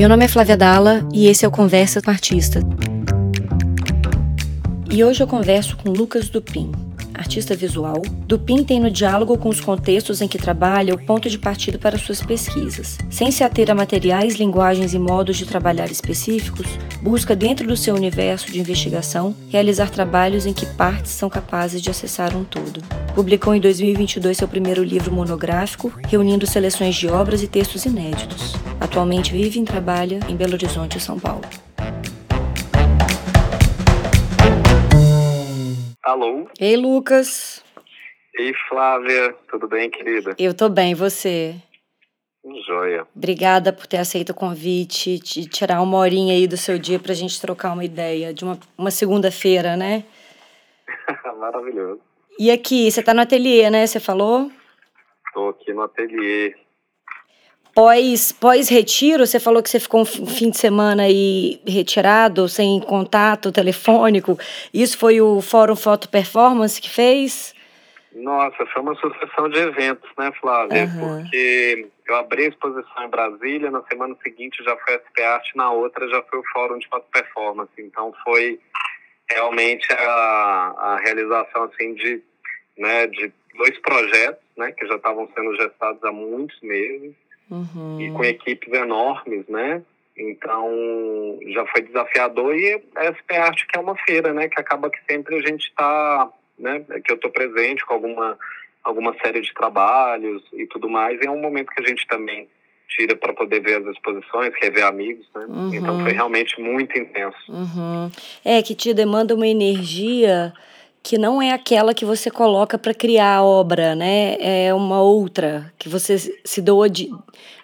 Meu nome é Flávia Dalla e esse é o Conversa com Artista. E hoje eu converso com Lucas Dupin, artista visual. Dupin tem no diálogo com os contextos em que trabalha o ponto de partida para suas pesquisas. Sem se ater a materiais, linguagens e modos de trabalhar específicos, busca dentro do seu universo de investigação realizar trabalhos em que partes são capazes de acessar um todo. Publicou em 2022 seu primeiro livro monográfico, reunindo seleções de obras e textos inéditos. Atualmente vive e trabalha em Belo Horizonte, São Paulo. Alô? Ei, Lucas. Ei, Flávia. Tudo bem, querida? Eu tô bem, e você? Joia. Obrigada por ter aceito o convite, de tirar uma horinha aí do seu dia pra gente trocar uma ideia de uma, uma segunda-feira, né? Maravilhoso. E aqui, você tá no ateliê, né? Você falou? Tô aqui no ateliê. Pós, pós-retiro, você falou que você ficou um fim de semana aí retirado, sem contato telefônico. Isso foi o Fórum Foto Performance que fez? Nossa, foi uma sucessão de eventos, né, Flávia? Uhum. Porque eu abri a exposição em Brasília, na semana seguinte já foi a SP Art, na outra já foi o Fórum de Foto Performance. Então foi realmente a, a realização assim de, né, de dois projetos, né, que já estavam sendo gestados há muitos meses uhum. e com equipes enormes, né? Então já foi desafiador e a SP Arte que é uma feira, né? Que acaba que sempre a gente está, né? Que eu estou presente com alguma alguma série de trabalhos e tudo mais. E é um momento que a gente também tira para poder ver as exposições, rever amigos, né? Uhum. Então foi realmente muito intenso. Uhum. É que te demanda uma energia que não é aquela que você coloca para criar a obra, né? É uma outra que você se doa de,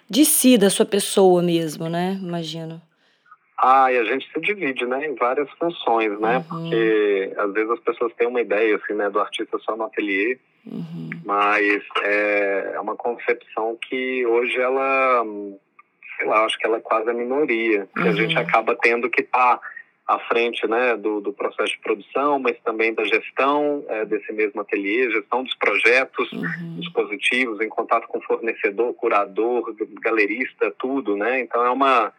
de si, da sua pessoa mesmo, né? Imagino. Ah, e a gente se divide, né, em várias funções, né? Uhum. Porque às vezes as pessoas têm uma ideia, assim, né, do artista só no ateliê, uhum. mas é, é uma concepção que hoje ela, sei lá, acho que ela é quase a minoria, que a gente uhum. acaba tendo que estar tá à frente né, do, do, processo de produção, mas também da gestão é, desse mesmo ateliê, gestão dos projetos, uhum. dispositivos, em contato com fornecedor, curador, galerista, tudo, né? Então é uma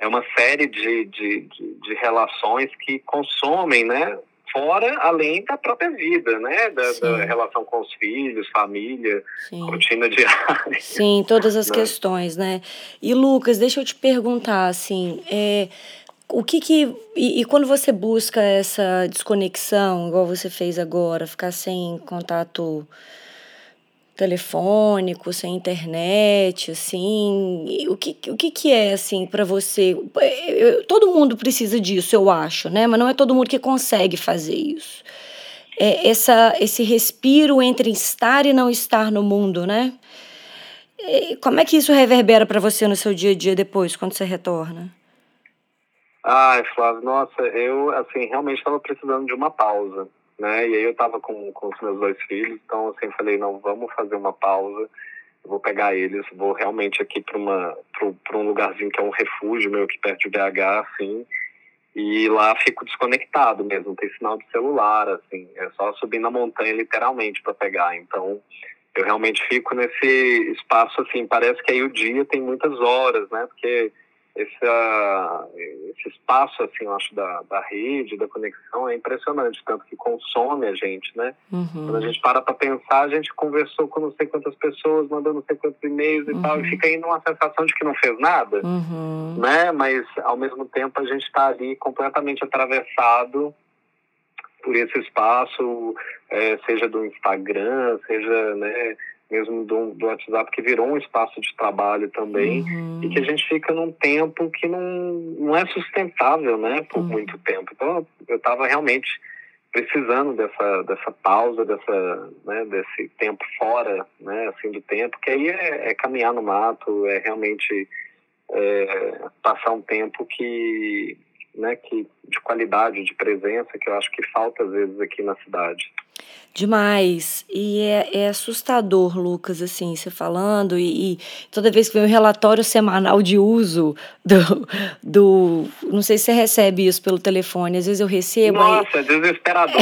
é uma série de, de, de, de relações que consomem, né? Fora, além da própria vida, né? Da, da relação com os filhos, família, Sim. rotina diária. Sim, todas as né? questões, né? E Lucas, deixa eu te perguntar, assim, é, o que que. E, e, quando você busca essa desconexão, igual você fez agora, ficar sem contato telefônico, sem internet, assim, o que, o que, que é, assim, para você? Todo mundo precisa disso, eu acho, né? Mas não é todo mundo que consegue fazer isso. É essa, esse respiro entre estar e não estar no mundo, né? E como é que isso reverbera para você no seu dia a dia depois, quando você retorna? Ai, Flávio, nossa, eu, assim, realmente estava precisando de uma pausa, né? E aí eu estava com, com os meus dois filhos, então, assim, falei, não, vamos fazer uma pausa, vou pegar eles, vou realmente aqui para uma para um lugarzinho que é um refúgio meu aqui perto de BH, assim, e lá fico desconectado mesmo, tem sinal de celular, assim, é só subir na montanha literalmente para pegar, então eu realmente fico nesse espaço, assim, parece que aí o dia tem muitas horas, né? Porque esse, uh, esse espaço, assim, eu acho, da, da rede, da conexão é impressionante, tanto que consome a gente, né? Uhum. Quando a gente para para pensar, a gente conversou com não sei quantas pessoas, mandou não sei quantos e-mails uhum. e tal, e uhum. fica ainda uma sensação de que não fez nada, uhum. né? Mas, ao mesmo tempo, a gente está ali completamente atravessado por esse espaço, é, seja do Instagram, seja, né, mesmo do, do WhatsApp, que virou um espaço de trabalho também, uhum. e que a gente fica num tempo que não, não é sustentável, né, por uhum. muito tempo. Então, eu estava realmente precisando dessa, dessa pausa, dessa, né, desse tempo fora, né, assim, do tempo, que aí é, é caminhar no mato, é realmente é, passar um tempo que, né, que de qualidade, de presença, que eu acho que falta às vezes aqui na cidade. Demais. E é, é assustador, Lucas, assim, você falando, e, e toda vez que vem um relatório semanal de uso do, do. Não sei se você recebe isso pelo telefone, às vezes eu recebo. Nossa, aí, é desesperador.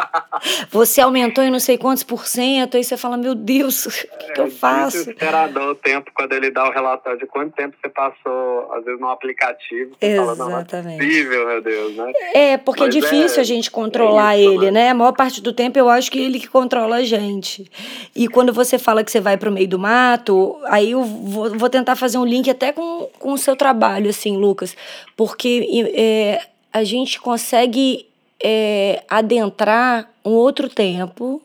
você aumentou em não sei quantos por cento, aí você fala, meu Deus, o que, é, que eu faço? Desesperador o tempo quando ele dá o relatório de quanto tempo você passou, às vezes, no aplicativo. Você Exatamente. Fala, não, é possível, meu Deus, né? É, porque é Mas é difícil é, a gente controlar é isso, ele, né? né? A maior parte do tempo eu acho que ele que controla a gente. E quando você fala que você vai para o meio do mato, aí eu vou, vou, tentar fazer um link até com, com o seu trabalho, assim, Lucas, porque é, a gente consegue é, adentrar um outro tempo,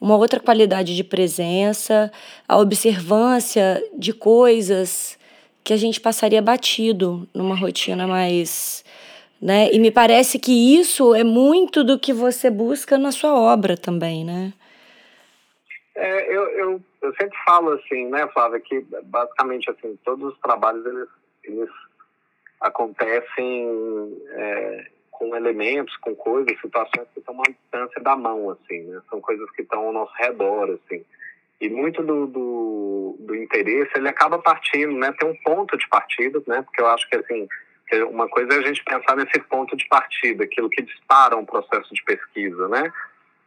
uma outra qualidade de presença, a observância de coisas que a gente passaria batido numa rotina mais né? E me parece que isso é muito do que você busca na sua obra também, né? É, eu, eu, eu sempre falo assim, né, Flávia, que basicamente assim, todos os trabalhos eles, eles acontecem é, com elementos, com coisas, situações que estão uma distância da mão, assim, né? São coisas que estão ao nosso redor, assim. E muito do, do, do interesse, ele acaba partindo, né? Tem um ponto de partida, né? Porque eu acho que, assim, uma coisa é a gente pensar nesse ponto de partida, aquilo que dispara um processo de pesquisa, né?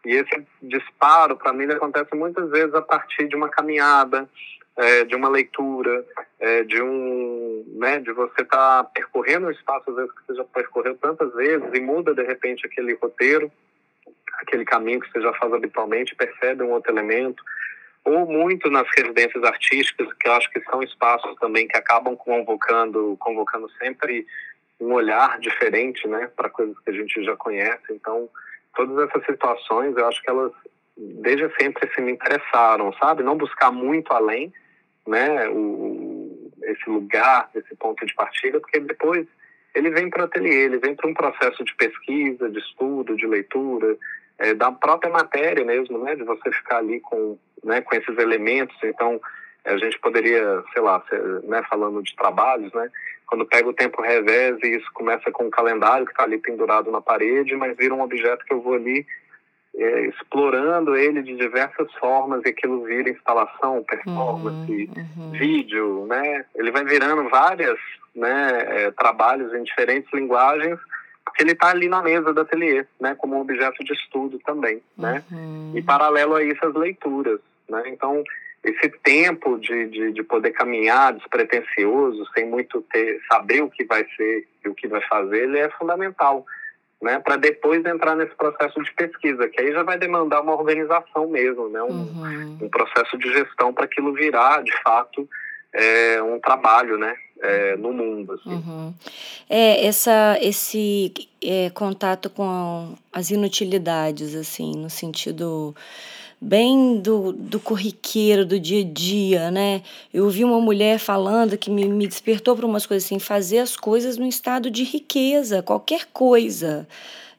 E esse disparo, para mim, acontece muitas vezes a partir de uma caminhada, é, de uma leitura, é, de um, né, de você estar tá percorrendo um espaço às vezes que você já percorreu tantas vezes e muda de repente aquele roteiro, aquele caminho que você já faz habitualmente, percebe um outro elemento ou muito nas residências artísticas, que eu acho que são espaços também que acabam convocando, convocando sempre um olhar diferente, né, para coisas que a gente já conhece. Então, todas essas situações, eu acho que elas desde sempre se me interessaram, sabe? Não buscar muito além, né, o, esse lugar, esse ponto de partida, porque depois ele vem para o ateliê, ele vem para um processo de pesquisa, de estudo, de leitura, é, da própria matéria mesmo, né, de você ficar ali com né, com esses elementos. Então, a gente poderia, sei lá, né, falando de trabalhos, né, quando pega o tempo revés e isso começa com um calendário que está ali pendurado na parede, mas vira um objeto que eu vou ali é, explorando ele de diversas formas e aquilo vira instalação, performance, uhum, uhum. vídeo, né? Ele vai virando várias, né, é, trabalhos em diferentes linguagens porque ele está ali na mesa do ateliê, né, como um objeto de estudo também, né? Uhum. E paralelo a isso as leituras, né? Então esse tempo de, de, de, poder caminhar despretensioso, sem muito ter saber o que vai ser e o que vai fazer, ele é fundamental, né? Para depois entrar nesse processo de pesquisa, que aí já vai demandar uma organização mesmo, né? Um, uhum. um processo de gestão para aquilo virar, de fato, é, um trabalho, né? É, no mundo. Assim. Uhum. É, essa, esse é, contato com as inutilidades, assim, no sentido bem do, do corriqueiro, do dia a dia, né? Eu ouvi uma mulher falando que me, me despertou para umas coisas assim, fazer as coisas no estado de riqueza, qualquer coisa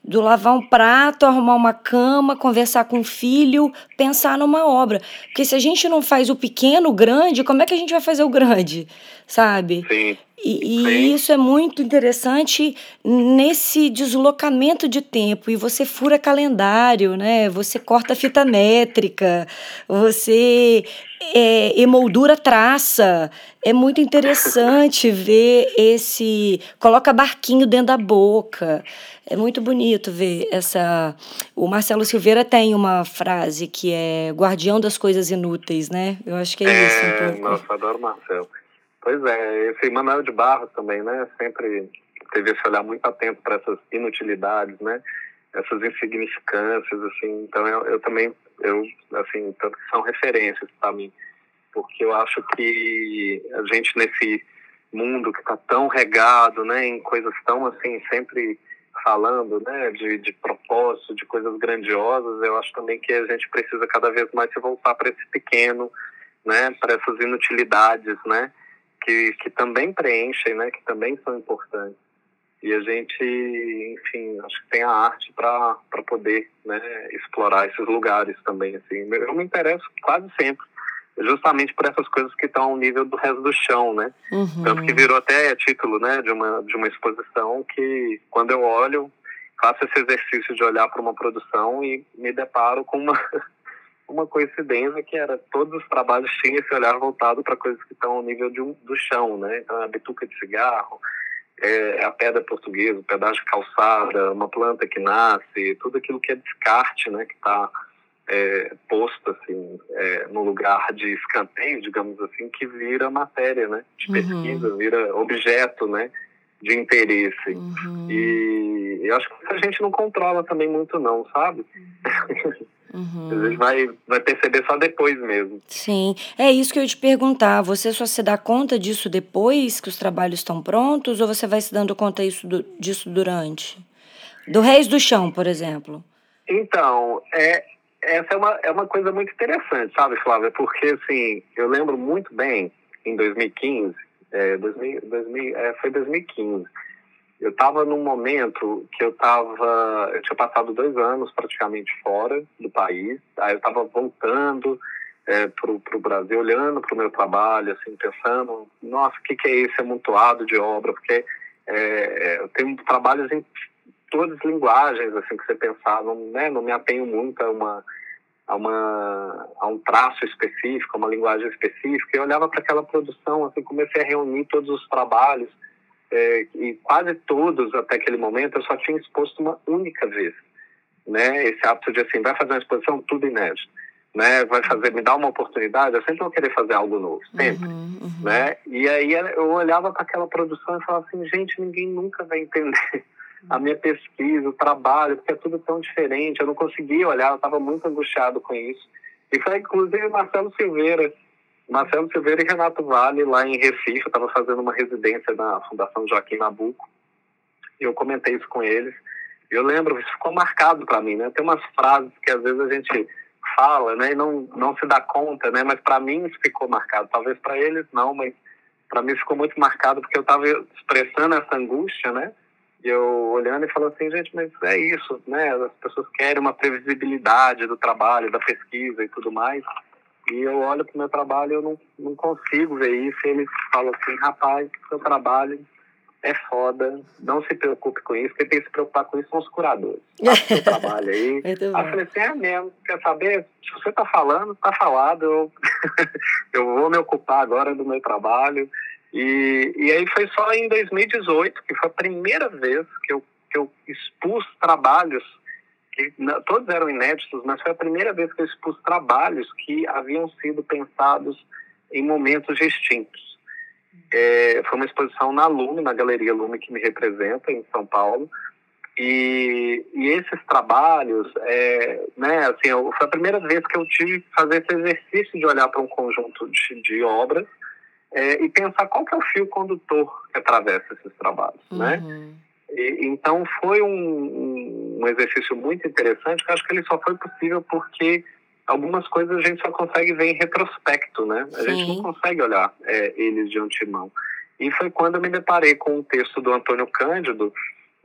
do lavar um prato, arrumar uma cama, conversar com o filho, pensar numa obra. Porque se a gente não faz o pequeno, o grande, como é que a gente vai fazer o grande? Sabe? Sim. E, e isso é muito interessante nesse deslocamento de tempo. E você fura calendário, né? Você corta fita métrica, você é, emoldura traça. É muito interessante ver esse. Coloca barquinho dentro da boca. É muito bonito ver essa. O Marcelo Silveira tem uma frase que é guardião das coisas inúteis, né? Eu acho que é, é isso um pouco. Nossa, adoro Marcelo. Pois é, esse Manuel de Barros também, né? Sempre teve esse olhar muito atento para essas inutilidades, né? Essas insignificâncias, assim. Então eu, eu também, eu, assim, tanto que são referências para mim, porque eu acho que a gente nesse mundo que está tão regado, né, em coisas tão assim sempre falando, né, de, de propósito, de coisas grandiosas, eu acho também que a gente precisa cada vez mais se voltar para esse pequeno, né, para essas inutilidades, né, que, que também preenchem, né, que também são importantes. E a gente, enfim, acho que tem a arte para poder, né, explorar esses lugares também, assim. Eu me interesso quase sempre justamente por essas coisas que estão ao nível do resto do chão, né? Uhum. Tanto que virou até título, né, de uma de uma exposição que quando eu olho faço esse exercício de olhar para uma produção e me deparo com uma uma coincidência que era todos os trabalhos tinham esse olhar voltado para coisas que estão ao nível um, do chão, né? Então, a bituca de cigarro, é, a pedra portuguesa, o pedaço de calçada, uma planta que nasce, tudo aquilo que é descarte, né? Que está é, posto assim é, no lugar de escanteio, digamos assim, que vira matéria, né? De uhum. pesquisa, vira objeto, né? De interesse. Uhum. E eu acho que a gente não controla também muito, não, sabe? Uhum. Uhum. A gente vai, vai perceber só depois mesmo. Sim, é isso que eu ia te perguntar. Você só se dá conta disso depois que os trabalhos estão prontos ou você vai se dando conta isso disso durante? Do Reis do Chão, por exemplo. Então, é, essa é uma, é uma coisa muito interessante, sabe, Flávia? Porque, assim, eu lembro muito bem, em 2015, é, 2000, 2000, é, foi 2015, eu estava num momento que eu estava, eu tinha passado dois anos praticamente fora do país, aí eu estava voltando é, para o Brasil, olhando para o meu trabalho, assim, pensando, nossa, o que, que é esse amontoado de obra? Porque é, eu tenho trabalhos em todas as linguagens, assim, que você pensar, não, né, não me atenho muito a uma a, uma, a um traço específico, a uma linguagem específica. Eu olhava para aquela produção, assim, comecei a reunir todos os trabalhos é, e quase todos até aquele momento eu só tinha exposto uma única vez, né? Esse hábito de assim, vai fazer uma exposição tudo inédito, né? Vai fazer, me dá uma oportunidade, eu sempre vou querer fazer algo novo, sempre, uhum, uhum. né? E aí eu olhava para aquela produção e falava assim, gente, ninguém nunca vai entender a minha pesquisa, o trabalho, porque é tudo tão diferente, eu não conseguia olhar, eu estava muito angustiado com isso. E foi inclusive Marcelo Silveira, Marcelo Silveira e Renato Vale, lá em Recife, eu estava fazendo uma residência na Fundação Joaquim Nabuco, e eu comentei isso com eles. Eu lembro, isso ficou marcado para mim, né? Tem umas frases que às vezes a gente fala, né, e não, não se dá conta, né? Mas para mim isso ficou marcado. Talvez para eles não, mas para mim ficou muito marcado porque eu estava expressando essa angústia, né? E eu olhando e falando assim, gente, mas é isso, né? As pessoas querem uma previsibilidade do trabalho, da pesquisa e tudo mais. E eu olho para o meu trabalho e eu não, não consigo ver isso. E eles falam assim, rapaz, seu trabalho é foda, não se preocupe com isso, quem tem que se preocupar com isso são os curadores. Tá? seu trabalho aí. aí eu falei assim, é mesmo, quer saber? Se você está falando, está falado, eu, eu vou me ocupar agora do meu trabalho. E, e aí foi só em 2018, que foi a primeira vez que eu, que eu expus trabalhos que todos eram inéditos, mas foi a primeira vez que eu expus trabalhos que haviam sido pensados em momentos distintos. É, foi uma exposição na Lume, na Galeria Lume, que me representa, em São Paulo. E, e esses trabalhos, é, né, assim, eu, foi a primeira vez que eu tive que fazer esse exercício de olhar para um conjunto de, de obras é, e pensar qual que é o fio condutor que atravessa esses trabalhos, né? uhum. né? E, então foi um, um, exercício muito interessante, que acho que ele só foi possível porque algumas coisas a gente só consegue ver em retrospecto, né? A Sim. gente não consegue olhar é, eles de antemão. E foi quando eu me deparei com um texto do Antônio Cândido,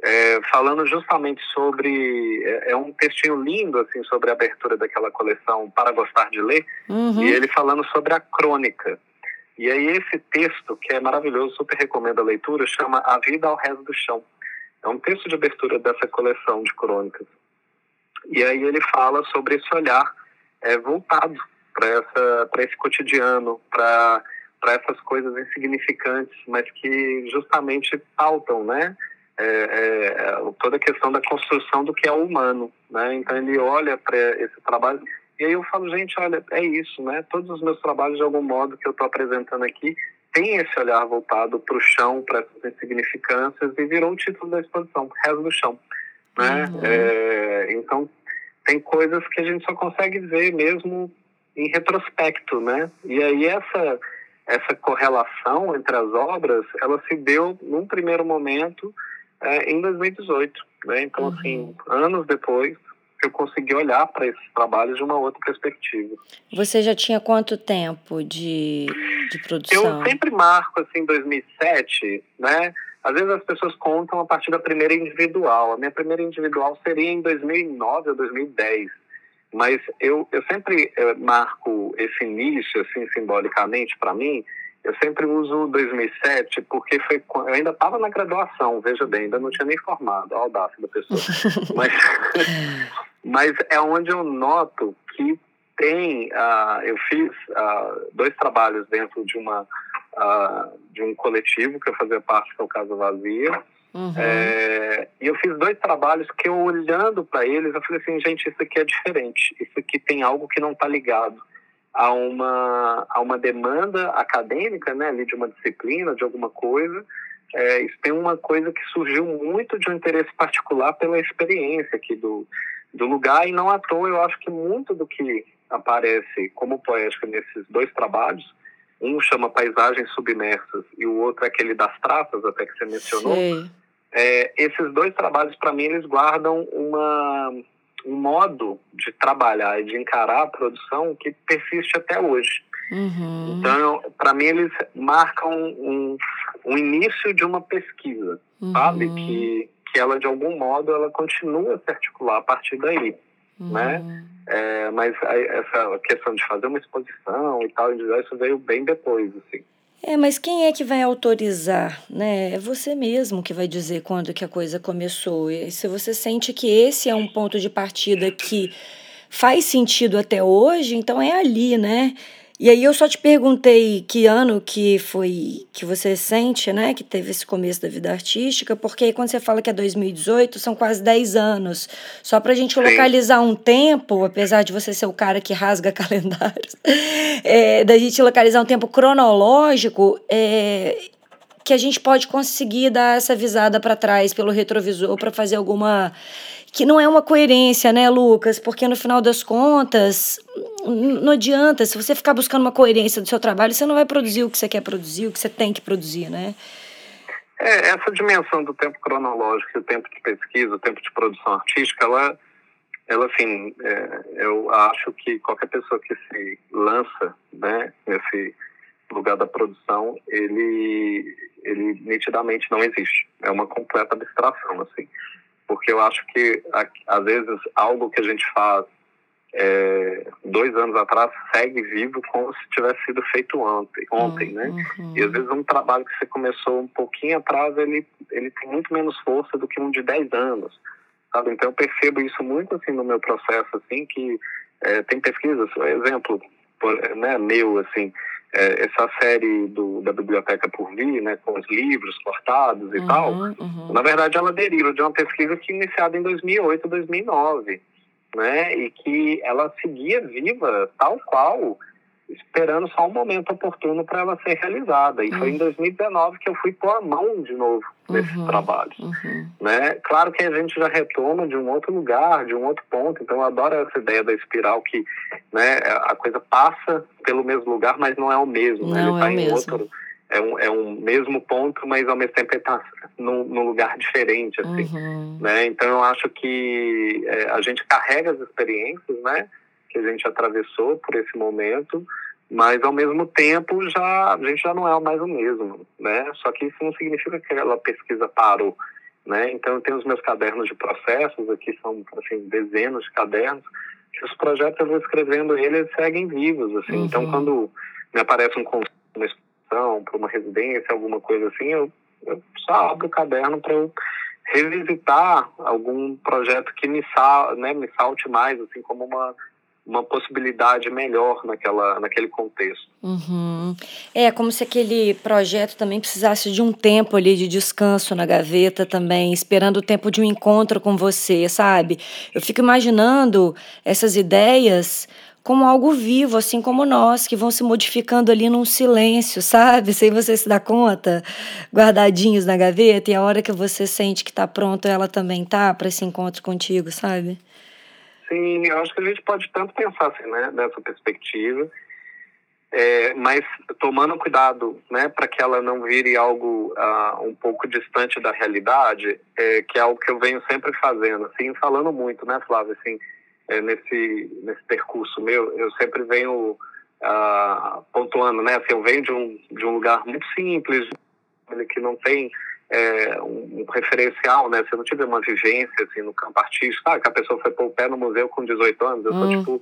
é, falando justamente sobre é, é, um textinho lindo assim sobre a abertura daquela coleção para gostar de ler uhum. e ele falando sobre a crônica e aí esse texto que é maravilhoso super recomendo a leitura chama a vida ao resto do chão é um texto de abertura dessa coleção de crônicas. E aí ele fala sobre esse olhar é, voltado para esse cotidiano, para essas coisas insignificantes, mas que justamente pautam, né? É, é, toda a questão da construção do que é humano, né? Então ele olha para esse trabalho e aí eu falo, gente, olha, é isso, né? Todos os meus trabalhos de algum modo que eu estou apresentando aqui tem esse olhar voltado para o chão, para essas insignificâncias, e virou o título da exposição, Rezo do Chão. Né? Uhum. É, então, tem coisas que a gente só consegue ver mesmo em retrospecto, né? E aí essa, essa correlação entre as obras, ela se deu num primeiro momento é, em 2018, né? Então, assim, uhum. assim, anos depois, eu consegui olhar para esses trabalhos de uma outra perspectiva. Você já tinha quanto tempo de, de produção? Eu sempre marco, assim, 2007, né? Às vezes as pessoas contam a partir da primeira individual. A minha primeira individual seria em 2009 ou 2010. Mas eu, eu sempre eh, marco esse início, assim, simbolicamente para mim, eu sempre uso 2007 porque foi eu ainda estava na graduação, veja bem, ainda não tinha nem formado, a audácia da pessoa. mas, mas é onde eu noto que tem, uh, eu fiz uh, dois trabalhos dentro de uma uh, de um coletivo que eu fazia parte, que é o Casa Vazia, Uhum. É, e eu fiz dois trabalhos que eu olhando para eles, eu falei assim, gente, isso aqui é diferente, isso aqui tem algo que não está ligado a uma, a uma demanda acadêmica, né, ali de uma disciplina, de alguma coisa. É, isso tem uma coisa que surgiu muito de um interesse particular pela experiência aqui do, do lugar, e não à toa eu acho que muito do que aparece como poética nesses dois trabalhos, um chama Paisagens Submersas e o outro é aquele das traças, até que você mencionou. É, esses dois trabalhos, para mim, eles guardam uma, um modo de trabalhar e de encarar a produção que persiste até hoje. Uhum. Então, para mim, eles marcam um, um início de uma pesquisa, uhum. sabe? Que, que ela, de algum modo, ela continua a se articular a partir daí, uhum. né? É, mas essa questão de fazer uma exposição e tal, isso veio bem depois, assim. É, mas quem é que vai autorizar, né? É você mesmo que vai dizer quando que a coisa começou. E se você sente que esse é um ponto de partida que faz sentido até hoje, então é ali, né? E aí eu só te perguntei que ano que foi que você sente, né, que teve esse começo da vida artística, porque aí quando você fala que é 2018, são quase 10 anos. Só para a gente localizar um tempo, apesar de você ser o cara que rasga calendários, é, da gente localizar um tempo cronológico, é, que a gente pode conseguir dar essa visada para trás pelo retrovisor para fazer alguma que não é uma coerência, né, Lucas? Porque no final das contas, não adianta. Se você ficar buscando uma coerência do seu trabalho, você não vai produzir o que você quer produzir, o que você tem que produzir, né? É, essa dimensão do tempo cronológico, o tempo de pesquisa, o tempo de produção artística, ela, ela assim, é, eu acho que qualquer pessoa que se lança, né, nesse lugar da produção, ele, ele nitidamente não existe. É uma completa abstração, assim porque eu acho que às vezes algo que a gente faz é, dois anos atrás segue vivo como se tivesse sido feito ontem, ontem né? Uhum. E às vezes um trabalho que você começou um pouquinho atrás, ele, ele tem muito menos força do que um de dez anos, sabe? Então eu percebo isso muito assim no meu processo, assim, que é, tem pesquisas, exemplo, por, né, meu, assim, é, essa série do, da Biblioteca por Vir, né, com os livros cortados e uhum, tal, uhum. na verdade ela deriva de uma pesquisa que iniciada em 2008, 2009, né, e que ela seguia viva tal qual esperando só um momento oportuno para ela ser realizada. E uhum. foi em 2019 que eu fui pôr a mão de novo nesses uhum. trabalhos. Uhum. Né? Claro que a gente já retoma de um outro lugar, de um outro ponto. Então eu adoro essa ideia da espiral que né, a coisa passa pelo mesmo lugar, mas não é o mesmo. Né? Não Ele está é em mesmo. outro. É um, é um mesmo ponto, mas ao mesmo tempo ele está num, num, lugar diferente, assim, uhum. né? Então eu acho que é, a gente carrega as experiências, né? Que a gente atravessou por esse momento, mas ao mesmo tempo já a gente já não é mais o mesmo, né? Só que isso não significa que aquela pesquisa parou, né? Então eu tenho os meus cadernos de processos aqui são assim dezenas de cadernos que os projetos eu vou escrevendo eles seguem vivos, assim. Então, uhum. Então quando me aparece um convite, uma exposição para uma residência, alguma coisa assim, eu, eu só abro o caderno para eu revisitar algum projeto que me, sal, né, me salte mais, assim, como uma uma possibilidade melhor naquela, naquele contexto. Uhum. É como se aquele projeto também precisasse de um tempo ali de descanso na gaveta também, esperando o tempo de um encontro com você, sabe? Eu fico imaginando essas ideias como algo vivo, assim como nós, que vão se modificando ali num silêncio, sabe? Sem você se dar conta, guardadinhos na gaveta, e a hora que você sente que está pronto, ela também tá para esse encontro contigo, sabe? Sim, eu acho que a gente pode tanto pensar assim, né, dessa perspectiva, é, mas tomando cuidado, né, para que ela não vire algo uh, um pouco distante da realidade, é, que é algo que eu venho sempre fazendo, assim, falando muito, né, Flávio, assim, é, nesse nesse percurso meu, eu sempre venho uh, pontuando, né, assim, eu venho de um de um lugar muito simples, que não tem é, um, um, referencial, né? Se eu não tiver uma vivência assim no campo artístico, sabe? Que a pessoa foi pôr o pé no museu com 18 anos, eu sou hum. tipo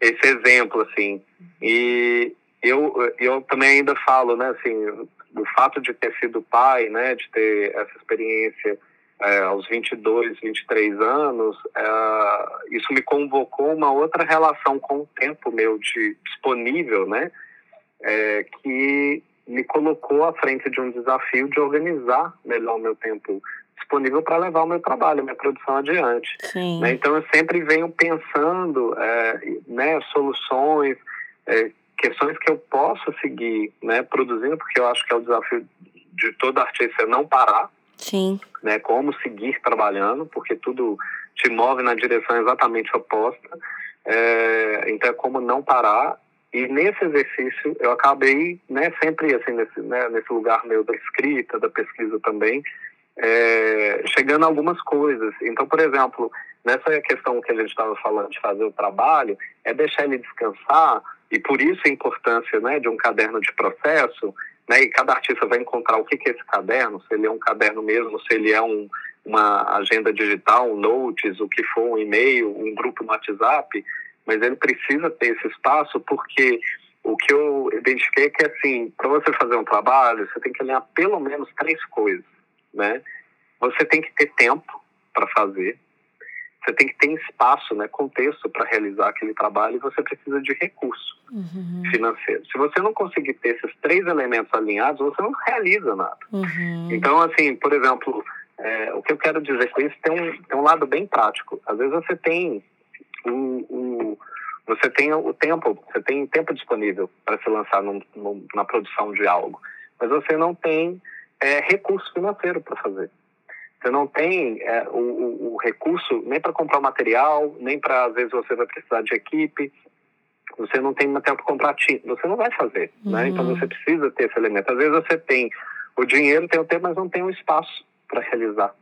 esse exemplo, assim. E eu, eu também ainda falo, né, assim, do fato de ter sido pai, né, de ter essa experiência é, aos 22, 23 anos, é, isso me convocou uma outra relação com o tempo meu de, disponível, né, é, que me colocou à frente de um desafio de organizar melhor o meu tempo disponível para levar o meu trabalho, a minha produção adiante. Né? Então eu sempre venho pensando é, né, soluções, é, questões que eu posso seguir né, produzindo, porque eu acho que é o desafio de todo artista é não parar. Sim. Né, como seguir trabalhando, porque tudo te move na direção exatamente oposta. É, então é como não parar. E nesse exercício eu acabei, né, sempre assim nesse, né, nesse lugar meu da escrita, da pesquisa também, é, chegando a algumas coisas. Então, por exemplo, nessa questão que a gente estava falando de fazer o trabalho, é deixar ele descansar, e por isso a importância né, de um caderno de processo, né, e cada artista vai encontrar o que, que é esse caderno, se ele é um caderno mesmo, se ele é um, uma agenda digital, um notes, o que for, um e-mail, um grupo no WhatsApp, mas ele precisa ter esse espaço porque o que eu identifiquei é que, assim, para você fazer um trabalho, você tem que alinhar pelo menos três coisas né? Você tem que ter tempo para fazer, você tem que ter espaço, né, contexto para realizar aquele trabalho e você precisa de recurso uhum. financeiro. Se você não conseguir ter esses três elementos alinhados, você não realiza nada. Uhum. Então, assim, por exemplo, é, o que eu quero dizer com isso tem um, tem um lado bem prático. Às vezes você tem o, o você tem o tempo, você tem tempo disponível para se lançar num, num, na produção de algo, mas você não tem é, recurso financeiro para fazer. Você não tem é, o, o, o, recurso nem para comprar material, nem para, às vezes, você vai precisar de equipe, você não tem material para comprar você não vai fazer, uhum. né? Então você precisa ter esse elemento. Às vezes você tem o dinheiro, tem o tempo, mas não tem o espaço para realizar.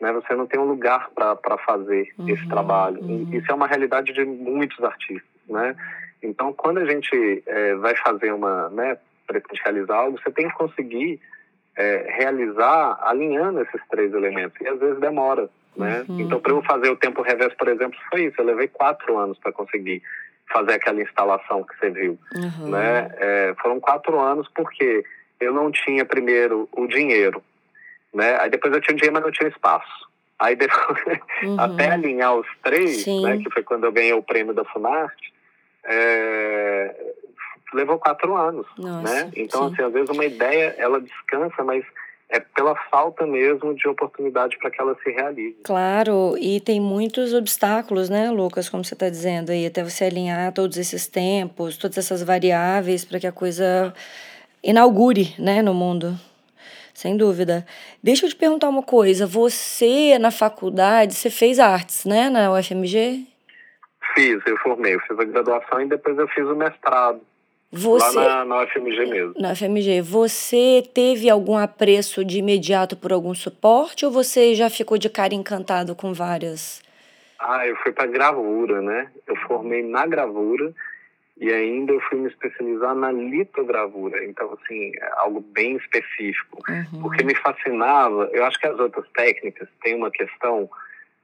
Né? Você não tem um lugar para fazer uhum. esse trabalho. Uhum. Isso é uma realidade de muitos artistas, né? Então, quando a gente é, vai fazer uma, né, pretende realizar algo, você tem que conseguir é, realizar alinhando esses três elementos. E às vezes demora, né? Uhum. Então, para eu fazer o tempo reverso, por exemplo, foi isso. Eu levei quatro anos para conseguir fazer aquela instalação que você viu, uhum. né? É, foram quatro anos porque eu não tinha primeiro o dinheiro, né? Aí depois eu tinha dinheiro, mas não tinha espaço. Aí depois, uhum. até alinhar os três, né? Que foi quando eu ganhei o prêmio da Funarte, é, levou quatro anos, Nossa, né? Então, sim. assim, às vezes uma ideia, ela descansa, mas é pela falta mesmo de oportunidade para que ela se realize. Claro, e tem muitos obstáculos, né, Lucas, como você está dizendo aí, até você alinhar todos esses tempos, todas essas variáveis para que a coisa inaugure, né, no mundo. Sem dúvida. Deixa eu te perguntar uma coisa. Você, na faculdade, você fez artes, né, na UFMG? Fiz, eu formei. Eu fiz a graduação e depois eu fiz o mestrado. Você, Lá na, na UFMG mesmo. Na UFMG. Você teve algum apreço de imediato por algum suporte ou você já ficou de cara encantado com várias? Ah, eu fui para gravura, né? Eu formei na gravura e ainda eu fui me especializar na litogravura. Então, assim, é algo bem específico. Uhum. Porque me fascinava, eu acho que as outras técnicas têm uma questão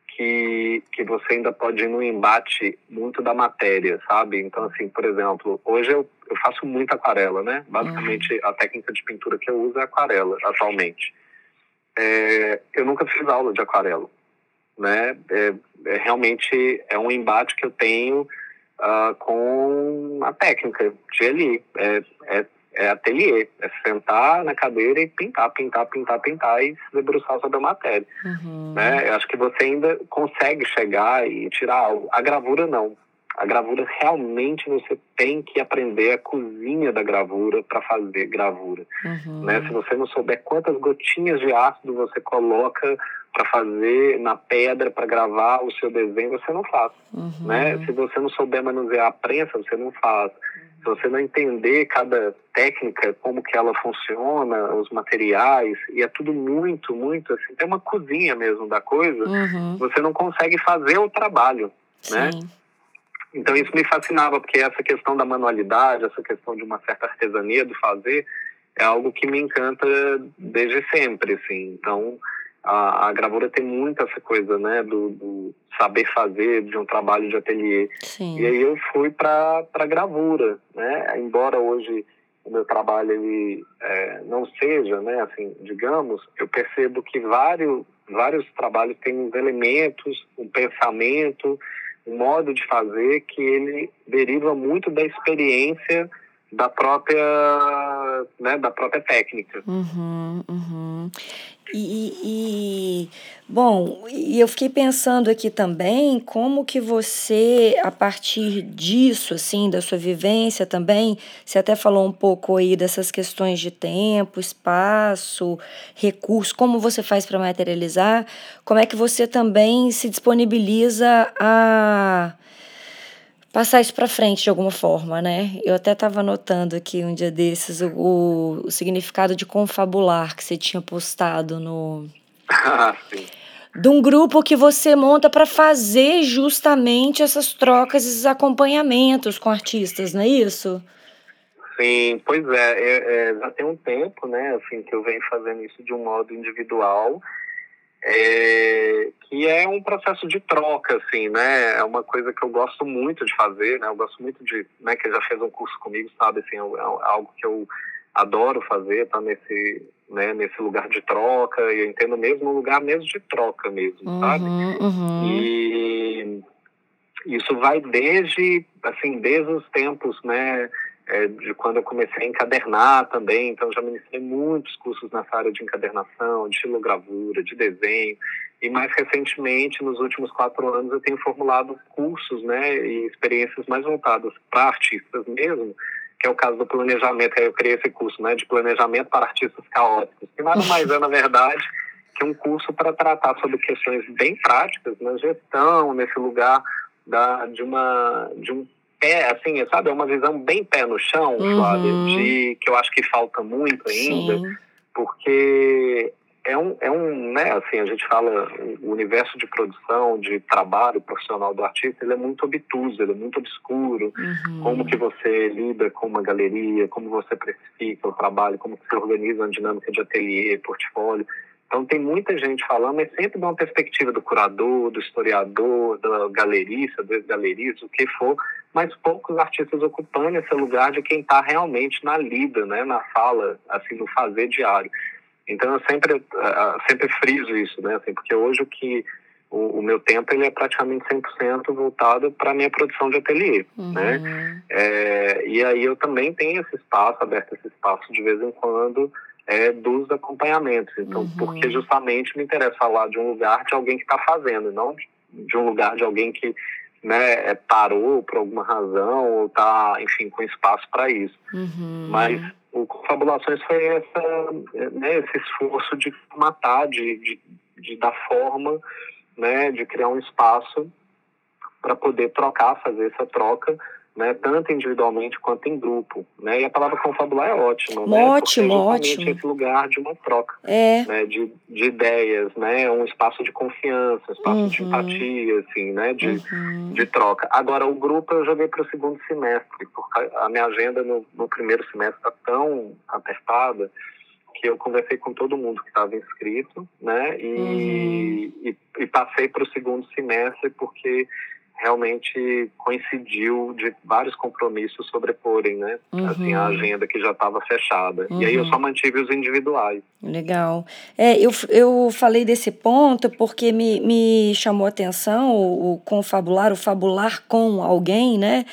que, que você ainda pode ir no embate muito da matéria, sabe? Então, assim, por exemplo, hoje eu, eu faço muita aquarela, né? Basicamente, uhum. a técnica de pintura que eu uso é aquarela, atualmente. É, eu nunca fiz aula de aquarela, né? É, é, realmente é um embate que eu tenho uh, com a técnica de ali. É, é é ateliê, é sentar na cadeira e pintar, pintar, pintar, pintar e se debruçar sobre a matéria. Uhum. Né? Eu acho que você ainda consegue chegar e tirar algo. A gravura não. A gravura realmente você tem que aprender a cozinha da gravura para fazer gravura. Uhum. Né? Se você não souber quantas gotinhas de ácido você coloca para fazer na pedra para gravar o seu desenho, você não faz. Uhum. Né? Se você não souber manusear a prensa, você não faz se você não entender cada técnica, como que ela funciona, os materiais, e é tudo muito, muito assim, tem uma cozinha mesmo da coisa, uhum. você não consegue fazer o trabalho, né? Sim. né? Então isso me fascinava, porque essa questão da manualidade, essa questão de uma certa artesania do fazer, é algo que me encanta desde sempre, assim. Então, a, a gravura tem muito essa coisa, né, do, do saber fazer de um trabalho de ateliê. Sim. E aí eu fui para a gravura, né? Embora hoje o meu trabalho ele é, não seja, né, assim, digamos, eu percebo que vários vários trabalhos têm uns elementos, um pensamento, um modo de fazer que ele deriva muito da experiência da própria, né, da própria técnica. Uhum, uhum. E, e, bom, eu fiquei pensando aqui também como que você, a partir disso, assim, da sua vivência também, você até falou um pouco aí dessas questões de tempo, espaço, recurso, como você faz para materializar, como é que você também se disponibiliza a passar isso para frente de alguma forma, né? Eu até estava anotando aqui um dia desses o, o, o, significado de confabular que você tinha postado no. Ah, sim. De um grupo que você monta para fazer justamente essas trocas, esses acompanhamentos com artistas, não é isso? Sim, pois é, é, é já tem um tempo, né, assim, que eu venho fazendo isso de um modo individual é, que é um processo de troca, assim, né? É uma coisa que eu gosto muito de fazer, né? Eu gosto muito de, né? Que já fez um curso comigo, sabe? Assim, é, é algo que eu adoro fazer, tá nesse, né? Nesse lugar de troca. E eu entendo mesmo um lugar mesmo de troca mesmo, uhum, sabe? Uhum. E isso vai desde, assim, desde os tempos, né? É, de quando eu comecei a encadernar também, então já ministrei muitos cursos nessa área de encadernação, de estilogravura, de desenho, e mais recentemente, nos últimos quatro anos, eu tenho formulado cursos né, e experiências mais voltadas para artistas mesmo, que é o caso do planejamento, aí eu criei esse curso né, de planejamento para artistas caóticos, que nada mais é, na verdade, que um curso para tratar sobre questões bem práticas na gestão, nesse lugar da, de, uma, de um pé, assim, sabe? É uma visão bem pé no chão, uhum. Flávia, de que eu acho que falta muito ainda, Sim. porque é um, é um, né, assim, a gente fala, o universo de produção, de trabalho profissional do artista, ele é muito obtuso, ele é muito obscuro. Uhum. Como que você lida com uma galeria, como você precifica o trabalho, como que você organiza uma dinâmica de ateliê, portfólio. Então tem muita gente falando, mas sempre de uma perspectiva do curador, do historiador, do galerista, do ex-galerista, o que for, mas poucos artistas ocupando esse lugar de quem está realmente na lida, né, na fala, assim, no fazer diário. Então eu sempre, uh, sempre friso isso, né, assim, porque hoje o que o, o, meu tempo ele é praticamente 100% voltado para a minha produção de ateliê, uhum. né? É, e aí eu também tenho esse espaço, aberto esse espaço de vez em quando, é, dos acompanhamentos. Então, uhum. porque justamente me interessa falar de um lugar de alguém que está fazendo, não de um lugar de alguém que né, é, parou por alguma razão ou está, enfim, com espaço para isso. Uhum. Mas o Confabulações foi essa, né, esse esforço de matar, de, de, de dar forma, né, de criar um espaço para poder trocar, fazer essa troca né, tanto individualmente quanto em grupo, né? E a palavra confabular é ótima, né? Ótimo, é ótimo. esse lugar de uma troca, é. né? De, de ideias, né? Um espaço de confiança, um espaço uhum. de empatia, assim, né? De, uhum. de troca. Agora, o grupo eu joguei para o segundo semestre, porque a minha agenda no, no primeiro semestre está tão apertada que eu conversei com todo mundo que estava inscrito, né? E, uhum. e, e passei para o segundo semestre porque realmente coincidiu de vários compromissos sobreporem, né? Uhum. Assim, a agenda que já estava fechada. Uhum. E aí eu só mantive os individuais. Legal. É, eu, eu falei desse ponto porque me, me chamou a atenção o, o confabular, o fabular com alguém, né?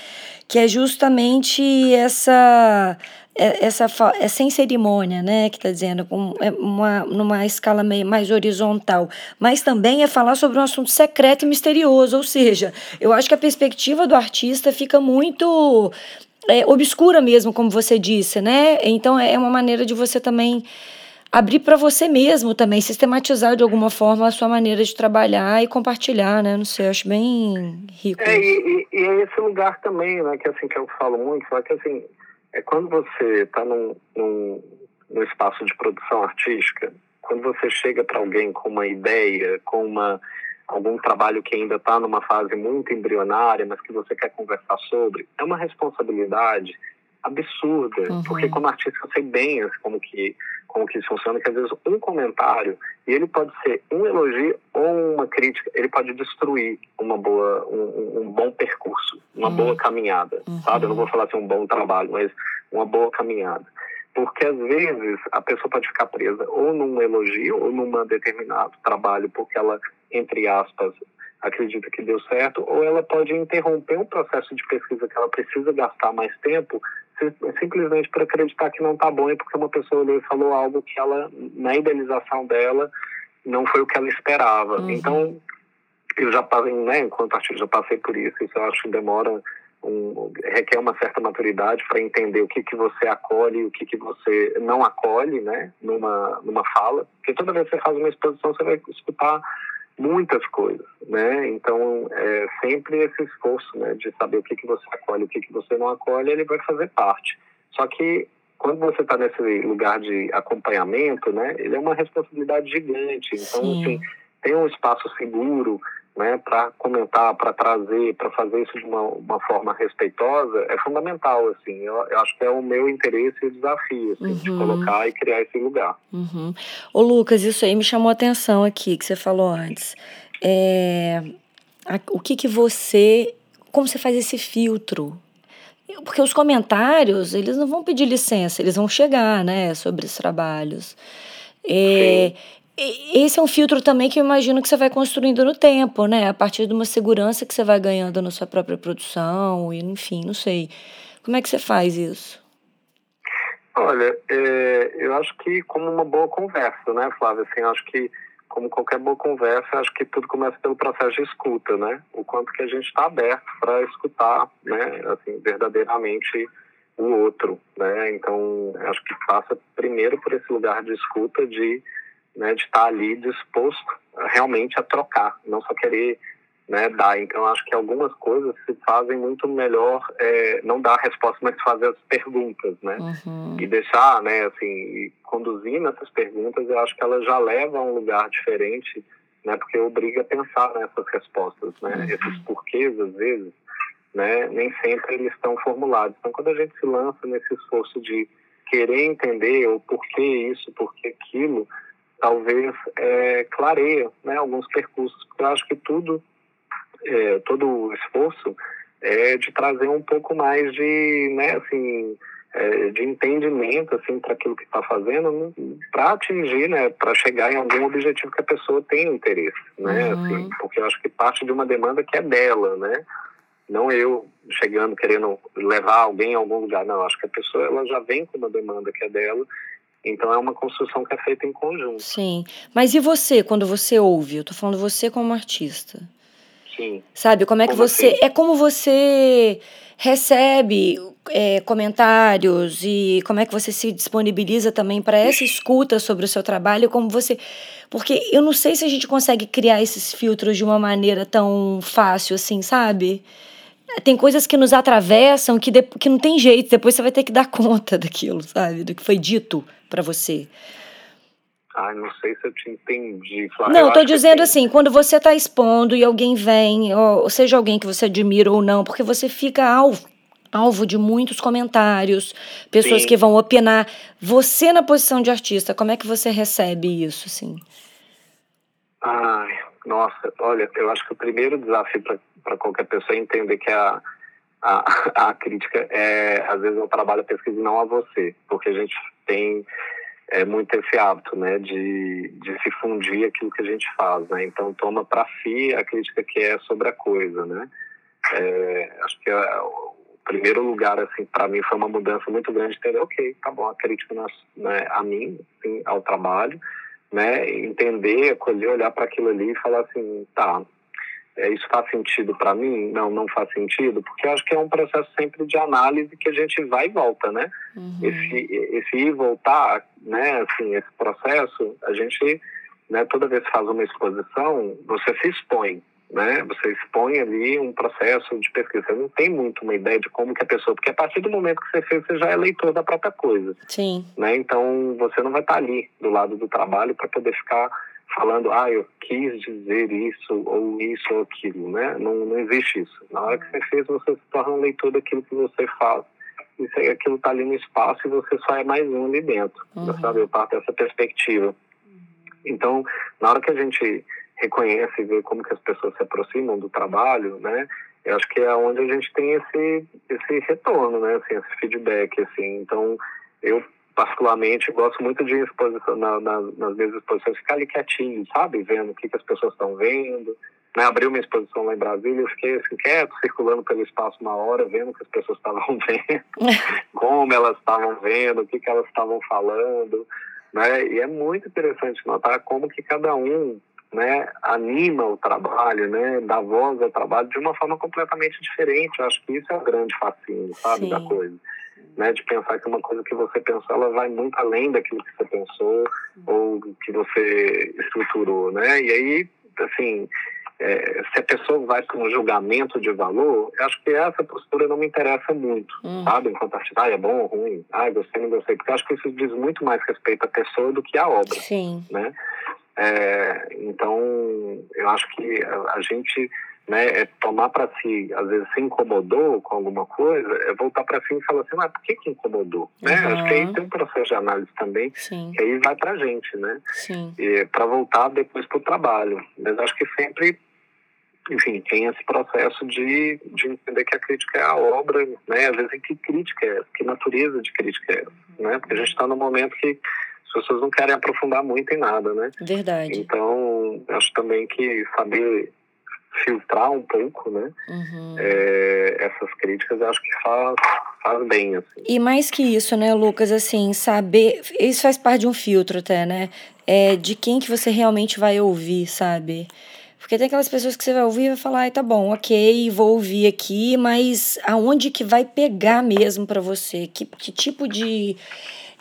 Que é justamente essa essa é sem cerimônia, né, que está dizendo, com é uma, numa escala meio mais horizontal, mas também é falar sobre um assunto secreto e misterioso, ou seja, eu acho que a perspectiva do artista fica muito é, obscura mesmo, como você disse, né? Então é uma maneira de você também abrir para você mesmo também, sistematizar de alguma forma a sua maneira de trabalhar e compartilhar, né? Não sei, eu acho bem rico. É, e, e, e é esse lugar também, né, que assim que eu falo muito, só que assim é quando você está num, num, num espaço de produção artística, quando você chega para alguém com uma ideia, com uma algum trabalho que ainda está numa fase muito embrionária, mas que você quer conversar sobre, é uma responsabilidade absurda, uhum. porque como artista eu sei bem assim, como que como que isso funciona, que às vezes um comentário, e ele pode ser um elogio ou uma crítica, ele pode destruir uma boa, um, um bom percurso, uma uhum. boa caminhada, uhum. sabe? Eu não vou falar assim um bom trabalho, mas uma boa caminhada. Porque às vezes a pessoa pode ficar presa ou num elogio ou num determinado trabalho, porque ela, entre aspas, acredita que deu certo, ou ela pode interromper um processo de pesquisa que ela precisa gastar mais tempo simplesmente por acreditar que não está bom e porque uma pessoa olhou e falou algo que ela, na idealização dela, não foi o que ela esperava. Uhum. Então, eu já passei, né, enquanto artista, já passei por isso, isso eu acho que demora um, requer uma certa maturidade para entender o que que você acolhe e o que que você não acolhe, né, numa numa fala, porque toda vez que você faz uma exposição você vai escutar muitas coisas, né? Então, é sempre esse esforço, né, de saber o que que você acolhe, o que que você não acolhe, ele vai fazer parte. Só que quando você está nesse lugar de acompanhamento, né, ele é uma responsabilidade gigante. Então, Sim. assim, tem um espaço seguro, né, para comentar, para trazer, para fazer isso de uma, uma forma respeitosa, é fundamental, assim. Eu, eu, acho que é o meu interesse e desafio, assim, uhum. de colocar e criar esse lugar. Uhum. Ô, Lucas, isso aí me chamou a atenção aqui, que você falou antes. É, a, o que que você... Como você faz esse filtro? Porque os comentários, eles não vão pedir licença, eles vão chegar, né, sobre os trabalhos. É, esse é um filtro também que eu imagino que você vai construindo no tempo, né? A partir de uma segurança que você vai ganhando na sua própria produção, e enfim, não sei. Como é que você faz isso? Olha, é, eu acho que como uma boa conversa, né, Flávia? Assim, acho que como qualquer boa conversa, acho que tudo começa pelo processo de escuta, né? O quanto que a gente está aberto para escutar, né? Assim, verdadeiramente o outro, né? Então, acho que passa primeiro por esse lugar de escuta, de né, de estar ali disposto realmente a trocar, não só querer né, dar. Então, acho que algumas coisas se fazem muito melhor é, não dar a resposta, mas fazer as perguntas, né? Uhum. E deixar, né, assim, conduzir nessas perguntas, eu acho que elas já levam a um lugar diferente, né? Porque obriga a pensar nessas respostas, né? Uhum. Esses porquês, às vezes, né, nem sempre eles estão formulados. Então, quando a gente se lança nesse esforço de querer entender o porquê isso, porquê aquilo, talvez é, clareia né, alguns percursos, porque eu acho que tudo, é, todo o esforço é de trazer um pouco mais de, né, assim, é, de entendimento assim para aquilo que está fazendo, né, para atingir, né, para chegar em algum objetivo que a pessoa tem interesse, né, uhum. assim, porque eu acho que parte de uma demanda que é dela, né, não eu chegando querendo levar alguém a algum lugar, não, acho que a pessoa ela já vem com uma demanda que é dela então é uma construção que é feita em conjunto. Sim. Mas e você, quando você ouve? Eu tô falando você como artista. Sim. Sabe, como é que como você. Assim? É como você recebe é, comentários e como é que você se disponibiliza também para essa escuta sobre o seu trabalho, como você. Porque eu não sei se a gente consegue criar esses filtros de uma maneira tão fácil assim, sabe? tem coisas que nos atravessam que, de, que não tem jeito, depois você vai ter que dar conta daquilo, sabe? Do que foi dito para você. Ah, não sei se eu te entendi. Flávia. Não, estou dizendo assim, quando você está expondo e alguém vem, ou seja alguém que você admira ou não, porque você fica alvo, alvo de muitos comentários, pessoas Sim. que vão opinar. Você na posição de artista, como é que você recebe isso, assim? Ai, nossa, olha, eu acho que o primeiro desafio para qualquer pessoa é entender que a, a, a crítica é, às vezes, eu trabalho a pesquisa e não a você, porque a gente tem é, muito esse hábito, né, de, de se fundir aquilo que a gente faz, né, então toma para si a crítica que é sobre a coisa, né, é, acho que a, o primeiro lugar, assim, para mim foi uma mudança muito grande, entender, ok, tá bom, a crítica né, a mim, assim, ao trabalho, né, entender, acolher, olhar para aquilo ali e falar assim, tá, é, isso faz sentido para mim? Não, não faz sentido, porque eu acho que é um processo sempre de análise que a gente vai e volta, né? Uhum. Esse, esse ir e voltar, né, assim, esse processo, a gente, né, toda vez que faz uma exposição, você se expõe, né? Você expõe ali um processo de pesquisa. Você não tem muito uma ideia de como que a pessoa, porque a partir do momento que você fez, você já é leitor da própria coisa. Sim. Né? Então, você não vai estar ali do lado do trabalho para poder ficar falando, ah, eu quis dizer isso ou isso ou aquilo, né? Não, não existe isso. Na hora que você fez, você se torna um leitor daquilo que você faz isso aí, aquilo está ali no espaço e você só é mais um ali dentro, uhum. sabe? Eu parto dessa perspectiva. Então, na hora que a gente reconhece e vê como que as pessoas se aproximam do trabalho, né? Eu acho que é onde a gente tem esse esse retorno, né? Assim, esse feedback, assim. Então, eu particularmente gosto muito de exposição na, na, nas minhas exposições ficar ali quietinho, sabe, vendo o que, que as pessoas estão vendo. Né? Abri uma exposição lá em Brasília, eu fiquei assim, quieto, circulando pelo espaço uma hora, vendo o que as pessoas estavam vendo, como elas estavam vendo, o que, que elas estavam falando, né? E é muito interessante notar como que cada um né, anima o trabalho, né, dá voz ao trabalho de uma forma completamente diferente. Eu acho que isso é o grande fascínio, sabe, Sim. da coisa. Né, de pensar que uma coisa que você pensou, ela vai muito além daquilo que você pensou ou que você estruturou, né? E aí, assim, é, se a pessoa vai para um julgamento de valor, eu acho que essa postura não me interessa muito, hum. sabe? Enquanto artista, ah, é bom ou ruim, ah, gostei, não gostei, porque eu acho que isso diz muito mais respeito à pessoa do que à obra, Sim. né? É, então, eu acho que a, a gente né, é tomar para si, às vezes se incomodou com alguma coisa, é voltar para si e falar assim, mas por que que incomodou? Uhum. Né? Acho que aí tem um processo de análise também, Sim. que aí vai para a gente, né? Sim. Para voltar depois para o trabalho. Mas acho que sempre, enfim, tem esse processo de, de entender que a crítica é a obra, né? Às vezes, que crítica é, que natureza de crítica é, né? Porque a gente está num momento que as pessoas não querem aprofundar muito em nada, né? Verdade. Então, acho também que saber filtrar um pouco, né? Uhum. É, essas críticas, acho que faz, faz bem, assim. E mais que isso, né, Lucas, assim, saber... Isso faz parte de um filtro até, né? É, de quem que você realmente vai ouvir, sabe? Porque tem aquelas pessoas que você vai ouvir e vai falar, ah, tá bom, ok, vou ouvir aqui, mas aonde que vai pegar mesmo para você? Que, que tipo de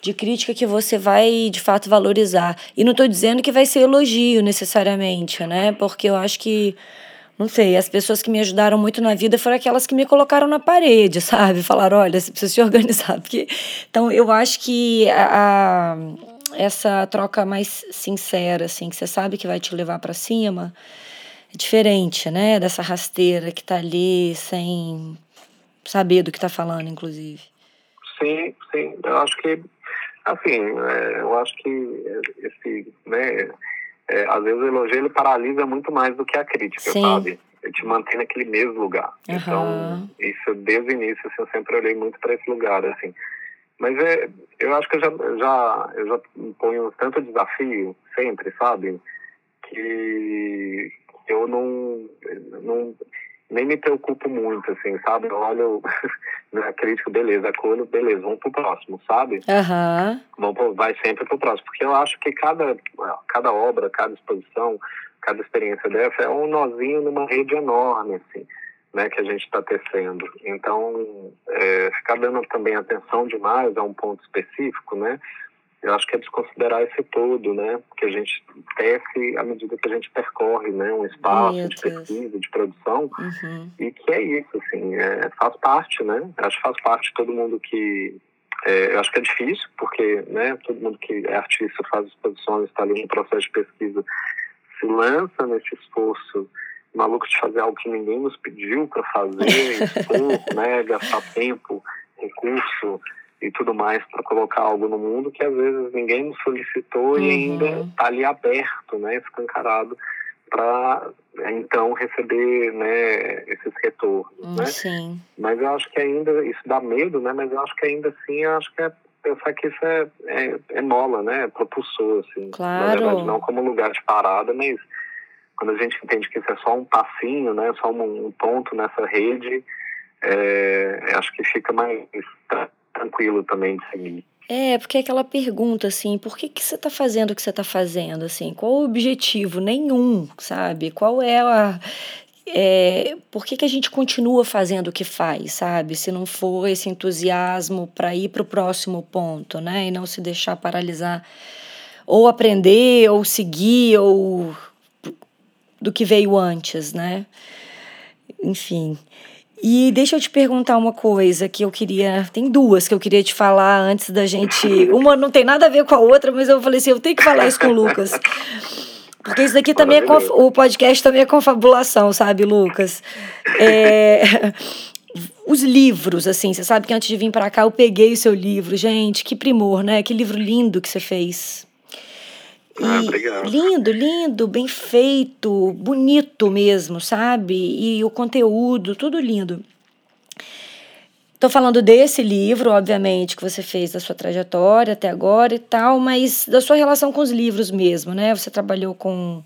de crítica que você vai de fato valorizar. E não estou dizendo que vai ser elogio necessariamente, né? Porque eu acho que, não sei, as pessoas que me ajudaram muito na vida foram aquelas que me colocaram na parede, sabe? Falaram: olha, você precisa se organizar. Porque... Então eu acho que a, a essa troca mais sincera, assim, que você sabe que vai te levar para cima, é diferente, né? Dessa rasteira que tá ali sem saber do que tá falando, inclusive. Sim, sim. Eu acho que Assim, é, eu acho que esse, né, é, às vezes o elogio ele paralisa muito mais do que a crítica, Sim. sabe? Ele te mantém naquele mesmo lugar. Uhum. Então, isso desde o início, assim, eu sempre olhei muito para esse lugar, assim. Mas é, eu acho que eu já, já, eu já ponho tanto desafio, sempre, sabe? Que eu não, não nem me preocupo muito, assim, sabe? Eu olho na crítica, beleza, acolho, beleza, vamos pro próximo, sabe? Uhum. Vamos, vai sempre pro próximo, porque eu acho que cada, cada obra, cada exposição, cada experiência dessa é um nozinho numa rede enorme, assim, né, que a gente está tecendo. Então, é, ficar dando também atenção demais a um ponto específico, né, eu acho que é desconsiderar esse todo, né? Que a gente tece à medida que a gente percorre, né? Um espaço de pesquisa, de produção, uhum. e que é isso, assim, é, faz parte, né? Acho que faz parte todo mundo que é, eu acho que é difícil, porque, né? Todo mundo que é artista faz exposições, está ali no processo de pesquisa, se lança nesse esforço maluco de fazer algo que ninguém nos pediu para fazer, expor, né? Gastar tempo, recurso e tudo mais para colocar algo no mundo que às vezes ninguém nos solicitou uhum. e ainda está ali aberto, né, escancarado para então receber né, esses retornos, hum, né? Sim. Mas eu acho que ainda isso dá medo, né? Mas eu acho que ainda assim, eu acho que é pensar que isso é, é, é mola, né? É propulsor, assim. Claro. Na verdade, não como lugar de parada, mas quando a gente entende que isso é só um passinho, né? Só um, um ponto nessa rede, é, acho que fica mais tranquilo também de seguir. É, porque é aquela pergunta assim, por que, que você está fazendo o que você está fazendo, assim? Qual o objetivo? Nenhum, sabe? Qual é a... É, por que, que a gente continua fazendo o que faz, sabe? Se não for esse entusiasmo para ir para o próximo ponto, né? E não se deixar paralisar. Ou aprender, ou seguir, ou do que veio antes, né? Enfim. E deixa eu te perguntar uma coisa que eu queria. Tem duas que eu queria te falar antes da gente. Uma não tem nada a ver com a outra, mas eu falei assim: eu tenho que falar isso com o Lucas. Porque isso daqui também é. Conf... O podcast também é confabulação, sabe, Lucas? É... os livros, assim, você sabe que antes de vir para cá eu peguei o seu livro, gente, que primor, né? Que livro lindo que você fez. Ah, obrigado. Lindo, lindo, bem feito, bonito mesmo, sabe? E o conteúdo, tudo lindo. Estou falando desse livro, obviamente, que você fez da sua trajetória até agora e tal, mas da sua relação com os livros mesmo, né? Você trabalhou com.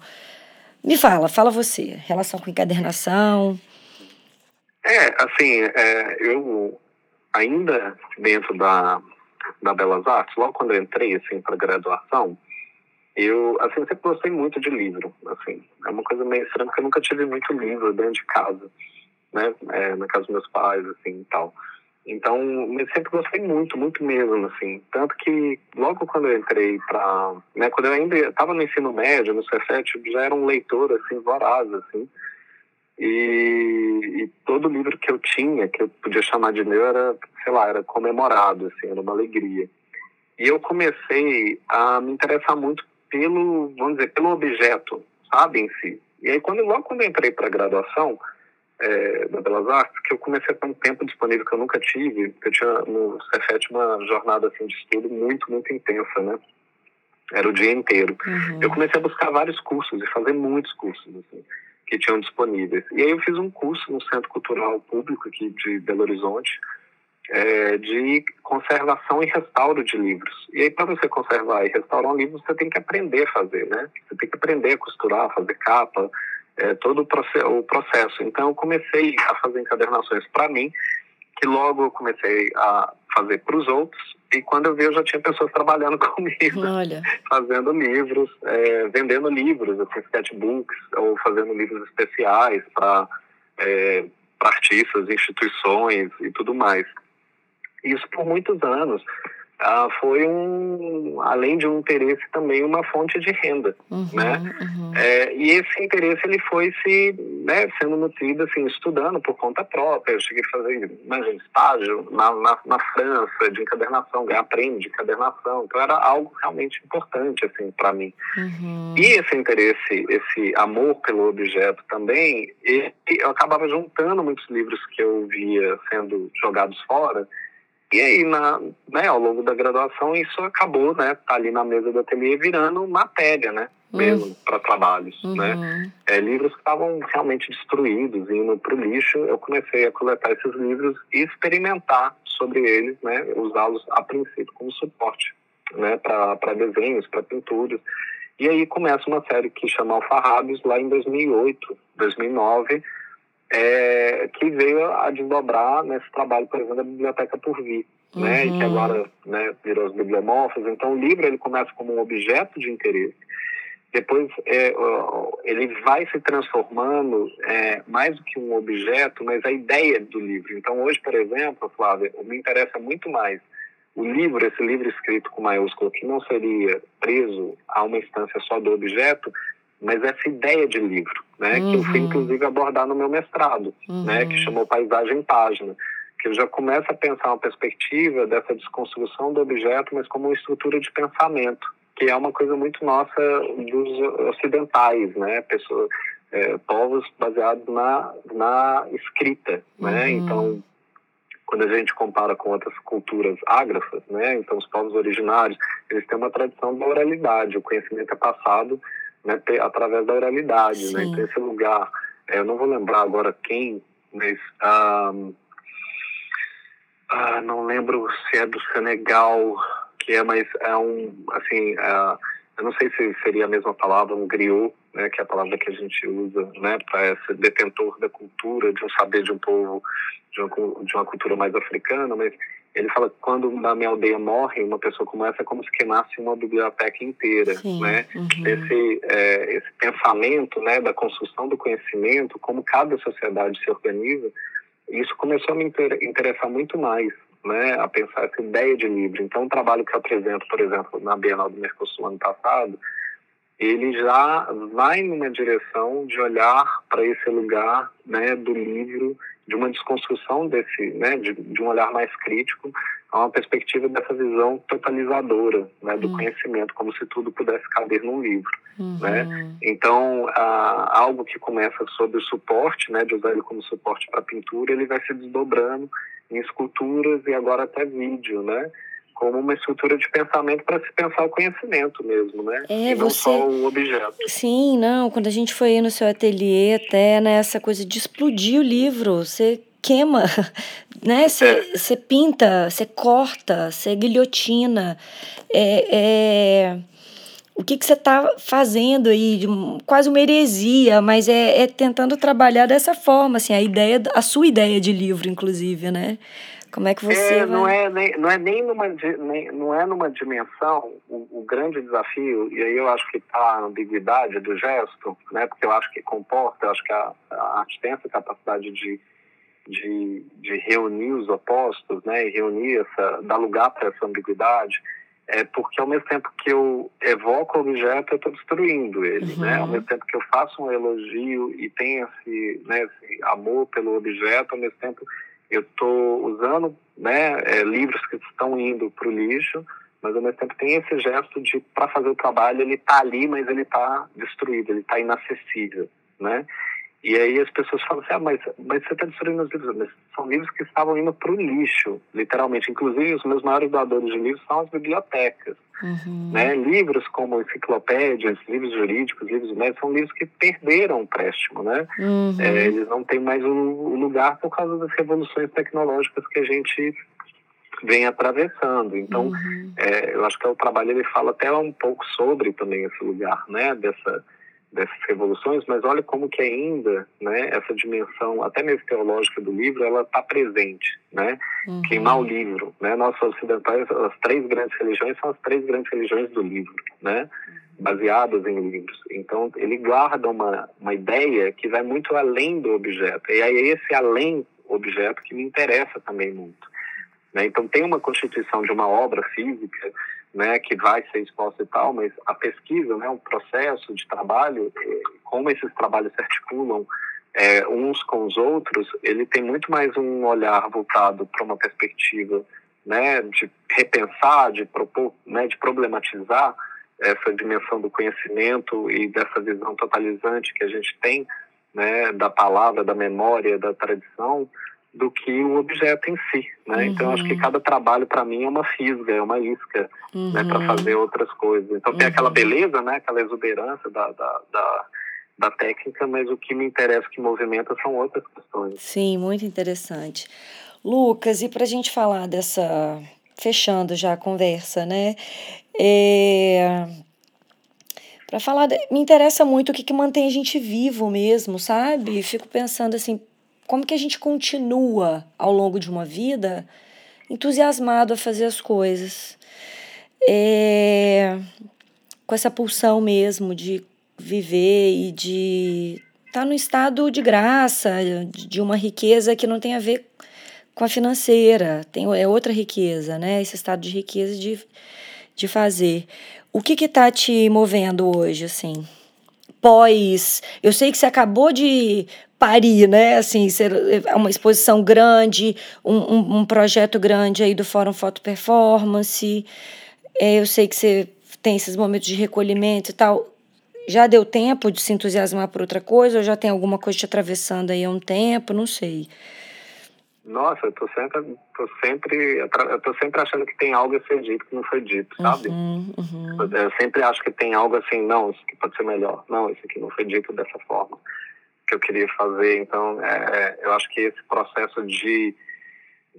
Me fala, fala você. Relação com encadernação. É, assim, é, eu ainda dentro da, da Belas Artes, logo quando eu entrei assim, para graduação, eu assim, sempre gostei muito de livro. Assim, é uma coisa meio estranha, porque eu nunca tive muito livro dentro de casa, né? É, na casa dos meus pais, assim, e tal. Então, eu sempre gostei muito, muito mesmo, assim. Tanto que logo quando eu entrei para, né, quando eu ainda estava no ensino médio, no Cefet, eu já era um leitor assim voraz, assim. E, e, todo livro que eu tinha, que eu podia chamar de meu, era, sei lá, era comemorado, assim, era uma alegria. E eu comecei a me interessar muito pelo, vamos dizer, pelo objeto, sabe, em si. E aí, quando, logo quando eu entrei para a graduação, é, da Belas Artes, que eu comecei a ter um tempo disponível que eu nunca tive. Eu tinha no Cefet uma jornada assim, de estudo muito, muito intensa, né? Era o dia inteiro. Uhum. Eu comecei a buscar vários cursos e fazer muitos cursos, assim, que tinham disponíveis. E aí eu fiz um curso no Centro Cultural Público aqui de Belo Horizonte, é, de conservação e restauro de livros. E aí, para você conservar e restaurar um livro, você tem que aprender a fazer, né? Você tem que aprender a costurar, fazer capa, é, todo o processo. Então, eu comecei a fazer encadernações para mim, que logo eu comecei a fazer para os outros, e quando eu vi, eu já tinha pessoas trabalhando comigo, Olha. fazendo livros, é, vendendo livros, assim, sketchbooks, ou fazendo livros especiais para é, artistas, instituições e tudo mais. Isso por muitos anos ah, foi um, além de um interesse também uma fonte de renda, uhum, né? Uhum. É, e esse interesse ele foi se, né, sendo nutrido assim, estudando por conta própria. Eu cheguei a fazer, imagina, estágio na, na, na França de encadernação, ganhar prêmio de encadernação. Então era algo realmente importante assim para mim. Uhum. E esse interesse, esse amor pelo objeto também, ele, eu acabava juntando muitos livros que eu via sendo jogados fora e aí, na, né, ao longo da graduação, isso acabou, né, tá ali na mesa do ateliê virando matéria, né, mesmo uhum. para trabalhos, né. uhum. né. É, livros que estavam realmente destruídos, indo para o lixo, eu comecei a coletar esses livros e experimentar sobre eles, né, usá-los a princípio como suporte, né, para desenhos, para pinturas. E aí começa uma série que chama Alfarrábios, lá em 2008, 2009, é, que veio a desdobrar nesse trabalho, por exemplo, da Biblioteca por Vir, uhum. né, e que agora né, virou os bibliomorfos. Então, o livro ele começa como um objeto de interesse, depois é, ele vai se transformando é, mais do que um objeto, mas a ideia do livro. Então, hoje, por exemplo, Flávia, me interessa muito mais o livro, esse livro escrito com maiúsculo, que não seria preso a uma instância só do objeto, mas essa ideia de livro, né, uhum. que eu fui uhum. inclusive abordar no meu mestrado, uhum. né, que uhum. chamou Paisagem em Página, que eu já começo a pensar uma perspectiva dessa desconstrução do objeto, mas como uma estrutura de pensamento, que é uma coisa muito nossa dos ocidentais, né, pessoas, é, povos baseados na, na escrita, né, uhum. então quando a gente compara com outras culturas ágrafas, né, então os povos originários, eles têm uma tradição da oralidade, o conhecimento é passado né, através da oralidade, né? Então esse lugar, é, eu não vou lembrar agora quem, mas ah, ah, não lembro se é do Senegal, que é, mas é um, assim, é, eu não sei se seria a mesma palavra, um griot, né, que é a palavra que a gente usa, né, para esse detentor da cultura, de um saber de um povo, de uma, de uma cultura mais africana, mas ele fala que quando na minha aldeia morre uma pessoa como essa é como se queimasse uma biblioteca inteira, Sim, né? Uhum. Esse, é, esse pensamento, né, da construção do conhecimento, como cada sociedade se organiza, isso começou a me interessar muito mais, né, a pensar essa ideia de livro. Então, o trabalho que eu apresento, por exemplo, na Bienal do Mercosul ano passado, ele já vai numa direção de olhar para esse lugar, né, do livro de uma desconstrução desse, né, de, de, um olhar mais crítico a uma perspectiva dessa visão totalizadora né, do uhum. conhecimento, como se tudo pudesse caber num livro. Uhum. Né? Então, a, algo que começa sobre o suporte, né, de usar ele como suporte para pintura, ele vai se desdobrando em esculturas e agora até vídeo, né? Como uma estrutura de pensamento para se pensar o conhecimento mesmo, né? É, e não você... só o objeto. Sim, não. Quando a gente foi aí no seu ateliê, até nessa né, coisa de explodir o livro, você queima, né? Você, é. você pinta, você corta, você guilhotina. É, é... O que, que você está fazendo aí? Quase uma heresia, mas é, é tentando trabalhar dessa forma, assim, a ideia, a sua ideia de livro, inclusive, né? Como é que você é, vai... não é nem não é nem numa nem, não é numa dimensão o, o grande desafio e aí eu acho que está a ambiguidade do gesto, né? Porque eu acho que comporta, eu acho que a, a arte tem essa capacidade de, de, de reunir os opostos, né? E reunir essa dar lugar para essa ambiguidade é porque ao mesmo tempo que eu evoco o objeto, eu estou destruindo ele, uhum. né? Ao mesmo tempo que eu faço um elogio e tenho esse, né, esse amor pelo objeto, ao mesmo tempo eu estou usando né, é, livros que estão indo para o lixo, mas ao mesmo tempo tem esse gesto de, para fazer o trabalho, ele está ali, mas ele está destruído, ele está inacessível, né? E aí as pessoas falam assim, ah, mas, mas você está destruindo os livros. Mas são livros que estavam indo para o lixo, literalmente. Inclusive, os meus maiores doadores de livros são as bibliotecas. Uhum. Né? Livros como enciclopédias, livros jurídicos, livros médicos, são livros que perderam o empréstimo. Né? Uhum. É, eles não têm mais o, o lugar por causa das revoluções tecnológicas que a gente vem atravessando. Então, uhum. é, eu acho que o trabalho ele fala até um pouco sobre também esse lugar, né, dessa dessas revoluções, mas olha como que ainda, né, essa dimensão, até mesmo teológica do livro, ela está presente, né? Uhum. Queimar o livro, né? Nós ocidentais, as três grandes religiões são as três grandes religiões do livro, né? Baseadas em livros. Então, ele guarda uma, uma ideia que vai muito além do objeto. E aí é esse além objeto que me interessa também muito. Né? Então, tem uma constituição de uma obra física né, que vai ser exposta e tal, mas a pesquisa, né, o processo de trabalho, eh, como esses trabalhos se articulam é, uns com os outros, ele tem muito mais um olhar voltado para uma perspectiva né, de repensar, de propor, né, de problematizar essa dimensão do conhecimento e dessa visão totalizante que a gente tem né, da palavra, da memória, da tradição, do que o objeto em si, né? Uhum. Então acho que uhum. cada trabalho para mim é uma fisga, é uma isca, uhum. né, para fazer outras coisas. Então tem aquela uhum. beleza, né, aquela exuberância da, da, da, da, técnica, mas o que me interessa, que movimenta são outras questões. Sim, muito interessante. Lucas, e para a gente falar dessa, fechando já a conversa, né? É... Para falar, de... me interessa muito o que, que mantém a gente vivo mesmo, sabe? Fico pensando assim, como que a gente continua ao longo de uma vida entusiasmado a fazer as coisas. É, com essa pulsão mesmo de viver e de estar tá no estado de graça, de uma riqueza que não tem a ver com a financeira, tem, é outra riqueza, né? Esse estado de riqueza de, de fazer. O que está te movendo hoje, assim? Pós. Eu sei que você acabou de parir, né? Assim, ser é uma exposição grande, um, um, um, projeto grande aí do Fórum Foto Performance. É, eu sei que você tem esses momentos de recolhimento e tal. Já deu tempo de se entusiasmar por outra coisa ou já tem alguma coisa te atravessando aí há um tempo? Não sei. Nossa, eu tô sempre, tô sempre, eu tô sempre achando que tem algo a ser dito que não foi dito, sabe? Uhum, uhum. Eu sempre acho que tem algo assim, não, isso aqui pode ser melhor. Não, isso aqui não foi dito dessa forma que eu queria fazer. Então, é, eu acho que esse processo de,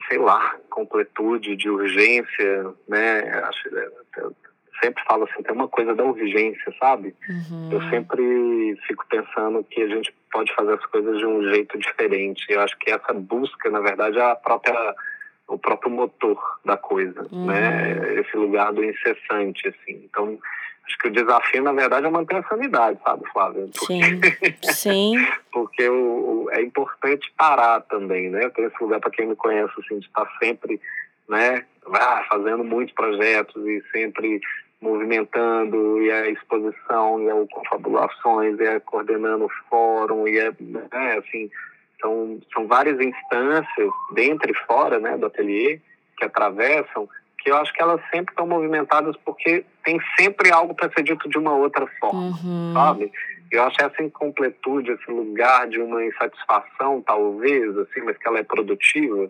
sei lá, completude, de urgência, né? Acho, eu sempre falo assim, tem uma coisa da urgência, sabe? Uhum. Eu sempre fico pensando que a gente pode fazer as coisas de um jeito diferente. Eu acho que essa busca, na verdade, é a própria o próprio motor da coisa, uhum. né? Esse lugar do incessante, assim. Então, Acho que o desafio, na verdade, é manter a sanidade, sabe, Flávia? Porque, sim, sim. porque o, o, é importante parar também, né? Tenho esse lugar, para quem me conhece, assim, de estar sempre, né, ah, fazendo muitos projetos e sempre movimentando, e a exposição, e a confabulações, e a coordenando o fórum, e é, assim, são, são várias instâncias, dentro e fora, né, do ateliê, que atravessam, que eu acho que elas sempre estão movimentadas porque tem sempre algo para ser dito de uma outra forma, uhum. sabe? Eu acho essa incompletude, esse lugar de uma insatisfação, talvez, assim, mas que ela é produtiva,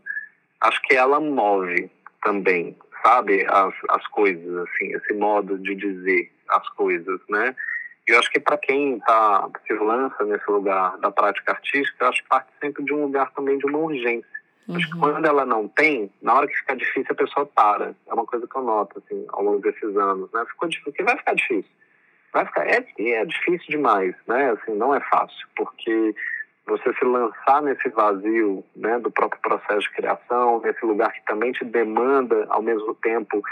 acho que ela move também, sabe, as, as coisas, assim, esse modo de dizer as coisas, né? Eu acho que para quem tá, se lança nesse lugar da prática artística, eu acho que parte sempre de um lugar também de uma urgência. Uhum. Acho que uhum. quando ela não tem, na hora que fica difícil, a pessoa para. É uma coisa que eu noto, assim, ao longo desses anos, né? Ficou difícil, porque vai ficar difícil. Vai ficar, é, é difícil demais, né? Assim, não é fácil, porque você se lançar nesse vazio né, do próprio processo de criação, nesse lugar que também te demanda, ao mesmo tempo,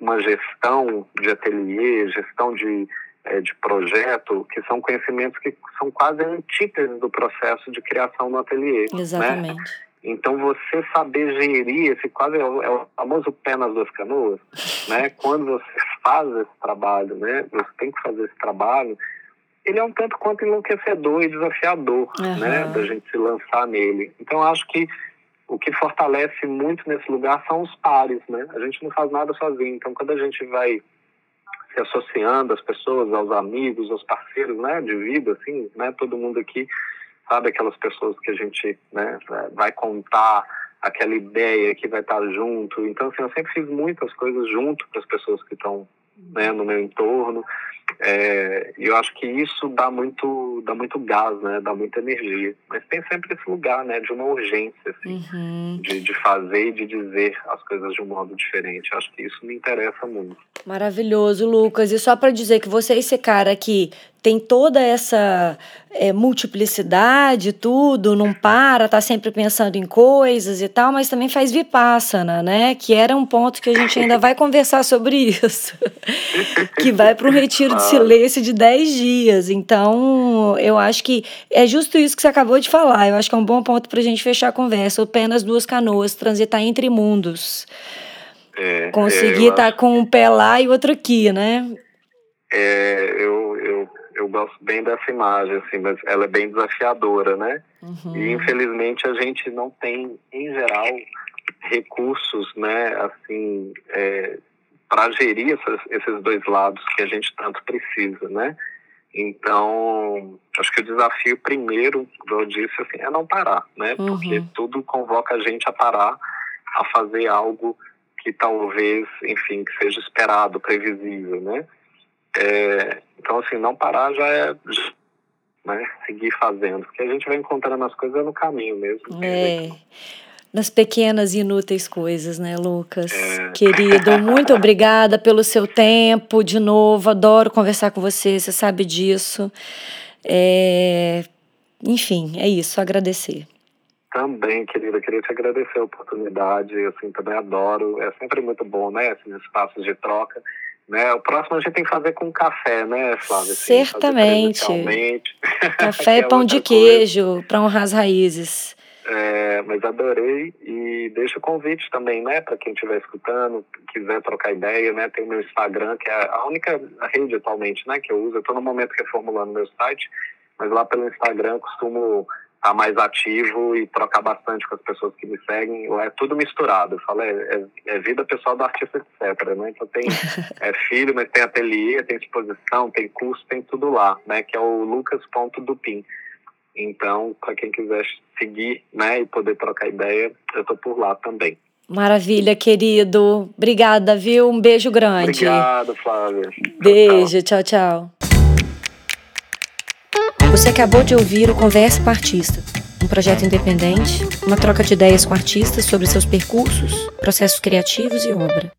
uma gestão de ateliê, gestão de, é, de projeto, que são conhecimentos que são quase antíteses do processo de criação no ateliê. Né? Exatamente. Né? Então, você saber gerir esse quase é o, é o, famoso pé nas duas canoas, né? Quando você faz esse trabalho, né? Você tem que fazer esse trabalho ele é um tanto quanto enlouquecedor e desafiador, uhum. né, da gente se lançar nele. Então, acho que o que fortalece muito nesse lugar são os pares, né? A gente não faz nada sozinho. Então, quando a gente vai se associando às pessoas, aos amigos, aos parceiros, né, de vida, assim, né, todo mundo aqui sabe aquelas pessoas que a gente, né, vai contar aquela ideia que vai estar junto. Então, assim, eu sempre fiz muitas coisas junto com as pessoas que estão né, no meu entorno. É, e eu acho que isso dá muito, dá muito gás, né? Dá muita energia. Mas tem sempre esse lugar, né? De uma urgência, assim, uhum. de, de fazer e de dizer as coisas de um modo diferente. Eu acho que isso me interessa muito. Maravilhoso, Lucas. E só para dizer que você é esse cara que tem toda essa é, multiplicidade, tudo, não para, tá sempre pensando em coisas e tal, mas também faz vipassana, né? Que era um ponto que a gente ainda vai conversar sobre isso. que vai para um retiro de silêncio de 10 dias. Então, eu acho que é justo isso que você acabou de falar. Eu acho que é um bom ponto para a gente fechar a conversa. Apenas duas canoas, transitar entre mundos. É, Conseguir estar é, tá com um pé lá e outro aqui, né? É, eu, eu eu gosto bem dessa imagem, assim, mas ela é bem desafiadora, né? Uhum. E infelizmente a gente não tem, em geral, recursos, né, assim, é, para gerir essas, esses dois lados que a gente tanto precisa, né? Então, acho que o desafio primeiro, como eu disse, assim, é não parar, né? Uhum. Porque tudo convoca a gente a parar, a fazer algo que talvez, enfim, que seja esperado, previsível, né? É, então, assim, não parar já é né, seguir fazendo, porque a gente vai encontrando as coisas no caminho mesmo. É. Nas pequenas e inúteis coisas, né, Lucas? É. Querido, muito obrigada pelo seu tempo de novo. Adoro conversar com você, você sabe disso. É... Enfim, é isso, agradecer. Também, querida, queria te agradecer a oportunidade. Assim, também adoro. É sempre muito bom, né? Esses espaços de troca. Né? O próximo a gente tem que fazer com café, né, Flávia? Assim, Certamente. Café e é pão de queijo para honrar as raízes. É, mas adorei e deixo o convite também, né, para quem estiver escutando, quiser trocar ideia, né, tem o meu Instagram, que é a única rede atualmente, né, que eu uso. Eu estou no momento reformulando meu site, mas lá pelo Instagram costumo estar tá mais ativo e trocar bastante com as pessoas que me seguem. É tudo misturado. Eu falo, é, é, é vida pessoal do artista, etc. Né? Então tem é filho, mas tem ateliê, tem exposição, tem curso, tem tudo lá, né? Que é o lucas.dupin. Então, para quem quiser seguir né, e poder trocar ideia, eu tô por lá também. Maravilha, querido. Obrigada, viu? Um beijo grande. Obrigado, Flávia. Beijo, tchau, tchau. Você acabou de ouvir o Conversa com Artista, um projeto independente, uma troca de ideias com artistas sobre seus percursos, processos criativos e obra.